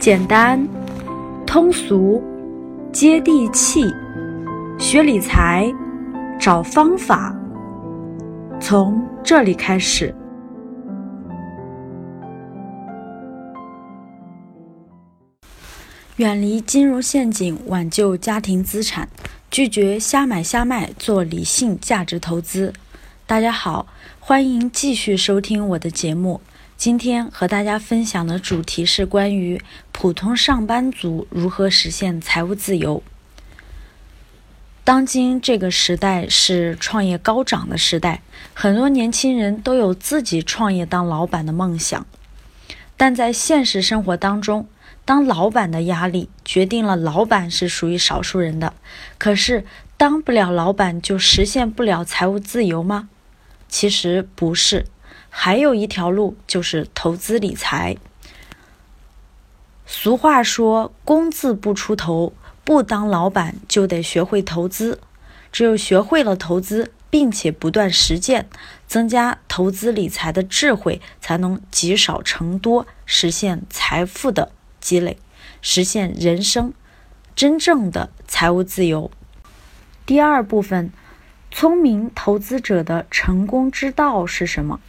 简单、通俗、接地气，学理财，找方法，从这里开始。远离金融陷阱，挽救家庭资产，拒绝瞎买瞎卖，做理性价值投资。大家好，欢迎继续收听我的节目。今天和大家分享的主题是关于普通上班族如何实现财务自由。当今这个时代是创业高涨的时代，很多年轻人都有自己创业当老板的梦想，但在现实生活当中，当老板的压力决定了老板是属于少数人的。可是，当不了老板就实现不了财务自由吗？其实不是，还有一条路就是投资理财。俗话说：“工字不出头，不当老板就得学会投资。只有学会了投资，并且不断实践，增加投资理财的智慧，才能积少成多，实现财富的。”积累，实现人生真正的财务自由。第二部分，聪明投资者的成功之道是什么？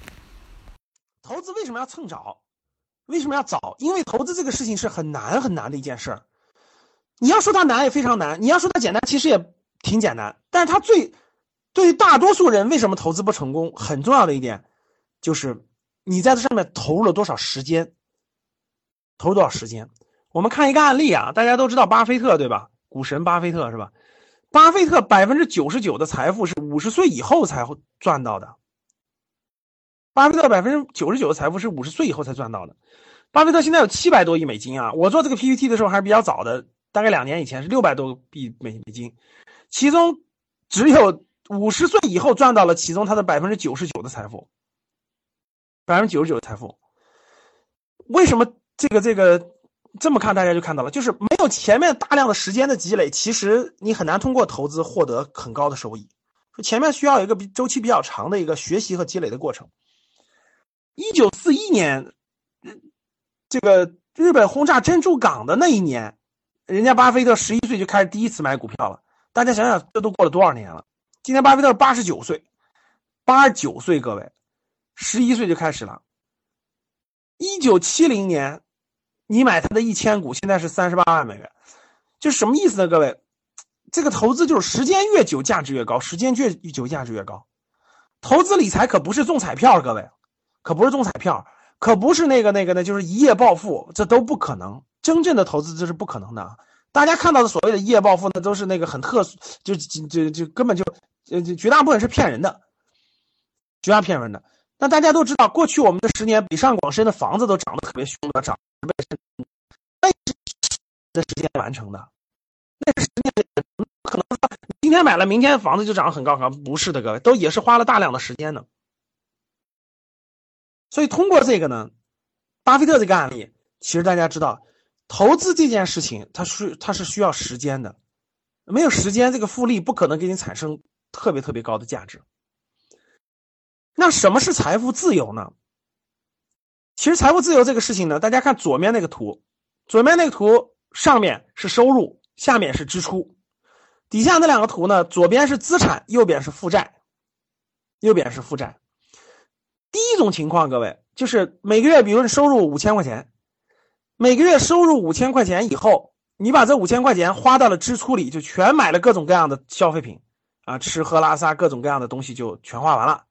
投资为什么要蹭早？为什么要早？因为投资这个事情是很难很难的一件事儿。你要说它难也非常难，你要说它简单，其实也挺简单。但是它最对于大多数人为什么投资不成功，很重要的一点就是你在这上面投入了多少时间。投入多少时间？我们看一个案例啊，大家都知道巴菲特对吧？股神巴菲特是吧？巴菲特百分之九十九的财富是五十岁以后才会赚到的。巴菲特百分之九十九的财富是五十岁以后才赚到的。巴菲特现在有七百多亿美金啊！我做这个 PPT 的时候还是比较早的，大概两年以前是六百多亿美美金，其中只有五十岁以后赚到了其中他的百分之九十九的财富，百分之九十九的财富。为什么？这个这个这么看，大家就看到了，就是没有前面大量的时间的积累，其实你很难通过投资获得很高的收益。说前面需要一个比周期比较长的一个学习和积累的过程。一九四一年，这个日本轰炸珍珠港的那一年，人家巴菲特十一岁就开始第一次买股票了。大家想想，这都过了多少年了？今天巴菲特八十九岁，八十九岁，各位，十一岁就开始了。一九七零年。你买他的一千股，现在是三十八万美元，就什么意思呢？各位，这个投资就是时间越久价值越高，时间越久价值越高。投资理财可不是中彩票，各位，可不是中彩票，可不是那个那个呢，就是一夜暴富，这都不可能。真正的投资这是不可能的。大家看到的所谓的一夜暴富，那都是那个很特殊，就就就就根本就呃绝大部分是骗人的，绝大骗人的。那大家都知道，过去我们的十年，北上广深的房子都涨得特别凶的，涨十倍那是的时间完成的，那是十年可能说今天买了，明天房子就涨得很高很高，不是的，各位都也是花了大量的时间的。所以通过这个呢，巴菲特这个案例，其实大家知道，投资这件事情，它是它是需要时间的，没有时间，这个复利不可能给你产生特别特别高的价值。那什么是财富自由呢？其实财富自由这个事情呢，大家看左面那个图，左面那个图上面是收入，下面是支出，底下那两个图呢，左边是资产，右边是负债，右边是负债。第一种情况，各位就是每个月，比如你收入五千块钱，每个月收入五千块钱以后，你把这五千块钱花到了支出里，就全买了各种各样的消费品，啊，吃喝拉撒各种各样的东西就全花完了。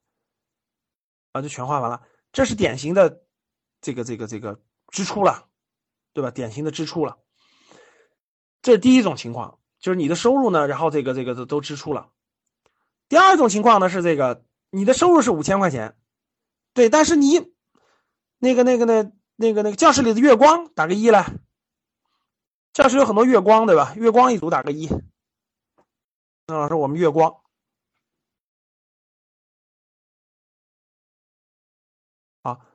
啊，就全花完了，这是典型的这个这个这个支出了，对吧？典型的支出了。这是第一种情况，就是你的收入呢，然后这个这个都都支出了。第二种情况呢是这个，你的收入是五千块钱，对，但是你那个那个那那个那个教室里的月光打个一来，教室有很多月光，对吧？月光一组打个一。那老师，我们月光。好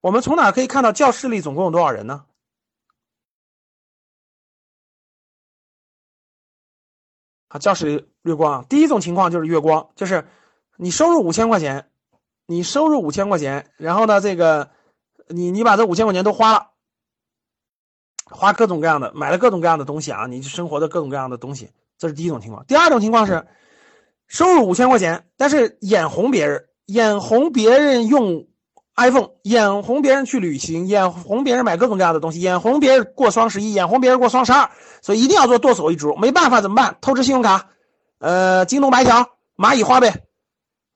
我们从哪可以看到教室里总共有多少人呢？啊，教室里月光，第一种情况就是月光，就是你收入五千块钱，你收入五千块钱，然后呢，这个你你把这五千块钱都花了，花各种各样的，买了各种各样的东西啊，你生活的各种各样的东西，这是第一种情况。第二种情况是，收入五千块钱，但是眼红别人，眼红别人用 iPhone，眼红别人去旅行，眼红别人买各种各样的东西，眼红别人过双十一，眼红别人过双十二，所以一定要做剁手一族。没办法怎么办？透支信用卡，呃，京东白条、蚂蚁花呗，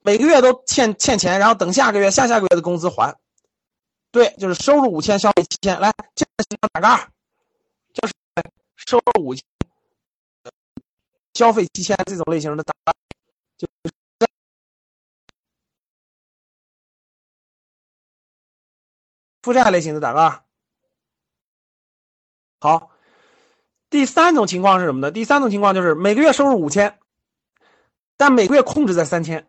每个月都欠欠钱，然后等下个月、下下个月的工资还。对，就是收入五千，消费七千，来，这个情况打个二。就是收入五千，消费七千这种类型的打，就负债类型的打个二。好，第三种情况是什么呢？第三种情况就是每个月收入五千，但每个月控制在三千，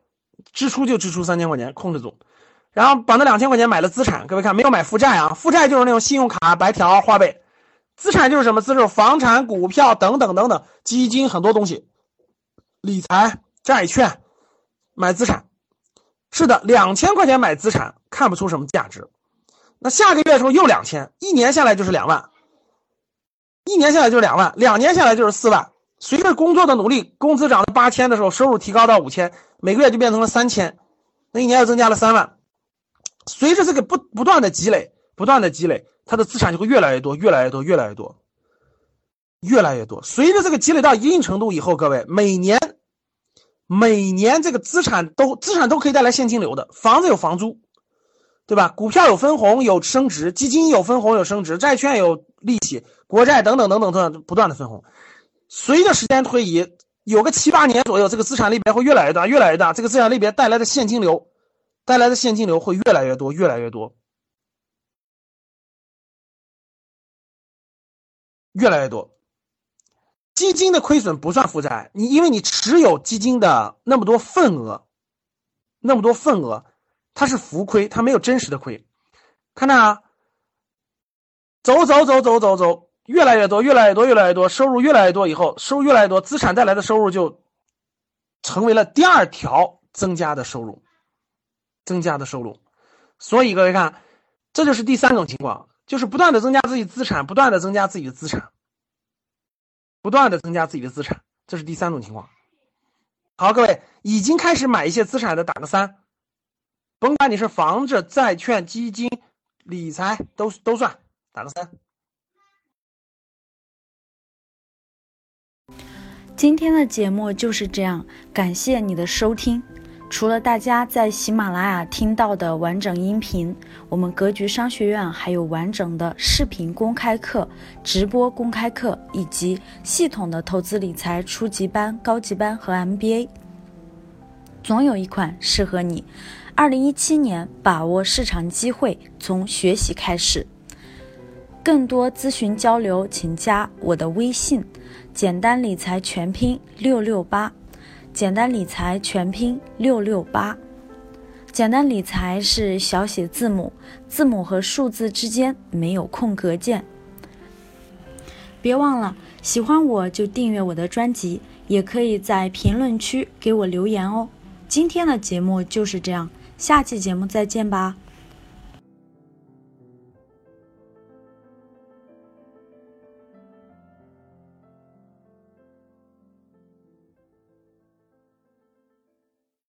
支出就支出三千块钱，控制住。然后把那两千块钱买了资产，各位看没有买负债啊？负债就是那种信用卡、白条、花呗，资产就是什么？资产房产、股票等等等等，基金很多东西，理财、债券，买资产。是的，两千块钱买资产看不出什么价值，那下个月的时候又两千，一年下来就是两万，一年下来就是两万，两年下来就是四万。随着工作的努力，工资涨到八千的时候，收入提高到五千，每个月就变成了三千，那一年又增加了三万。随着这个不不断的积累，不断的积累，他的资产就会越来越多，越来越多，越来越多，越来越多。随着这个积累到一定程度以后，各位每年，每年这个资产都资产都可以带来现金流的。房子有房租，对吧？股票有分红有升值，基金有分红有升值，债券有利息，国债等等等等等不断的分红。随着时间推移，有个七八年左右，这个资产类别会越来越大，越来越大。这个资产类别带来的现金流。带来的现金流会越来越多，越来越多，越来越多。基金的亏损不算负债，你因为你持有基金的那么多份额，那么多份额，它是浮亏，它没有真实的亏。看到啊，走走走走走走，越来越多，越来越多，越来越多，收入越来越多以后，收入越来越多，资产带来的收入就成为了第二条增加的收入。增加的收入，所以各位看，这就是第三种情况，就是不断的增加自己资产，不断的增加自己的资产，不断的增加自己的资产，这是第三种情况。好，各位已经开始买一些资产的打个三，甭管你是房子、债券、基金、理财都都算，打个三。今天的节目就是这样，感谢你的收听。除了大家在喜马拉雅听到的完整音频，我们格局商学院还有完整的视频公开课、直播公开课，以及系统的投资理财初级班、高级班和 MBA，总有一款适合你。二零一七年，把握市场机会，从学习开始。更多咨询交流，请加我的微信：简单理财全拼六六八。简单理财全拼六六八，简单理财是小写字母，字母和数字之间没有空格键。别忘了，喜欢我就订阅我的专辑，也可以在评论区给我留言哦。今天的节目就是这样，下期节目再见吧。